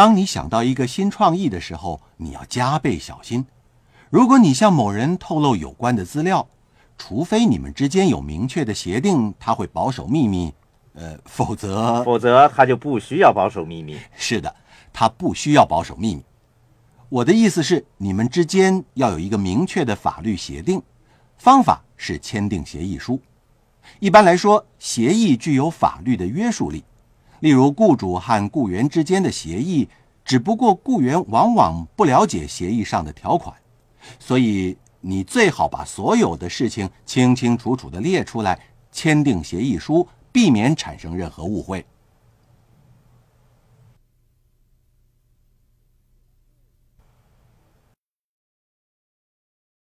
当你想到一个新创意的时候，你要加倍小心。如果你向某人透露有关的资料，除非你们之间有明确的协定，他会保守秘密，呃，否则，否则他就不需要保守秘密。是的，他不需要保守秘密。我的意思是，你们之间要有一个明确的法律协定，方法是签订协议书。一般来说，协议具有法律的约束力。例如，雇主和雇员之间的协议，只不过雇员往往不了解协议上的条款，所以你最好把所有的事情清清楚楚地列出来，签订协议书，避免产生任何误会。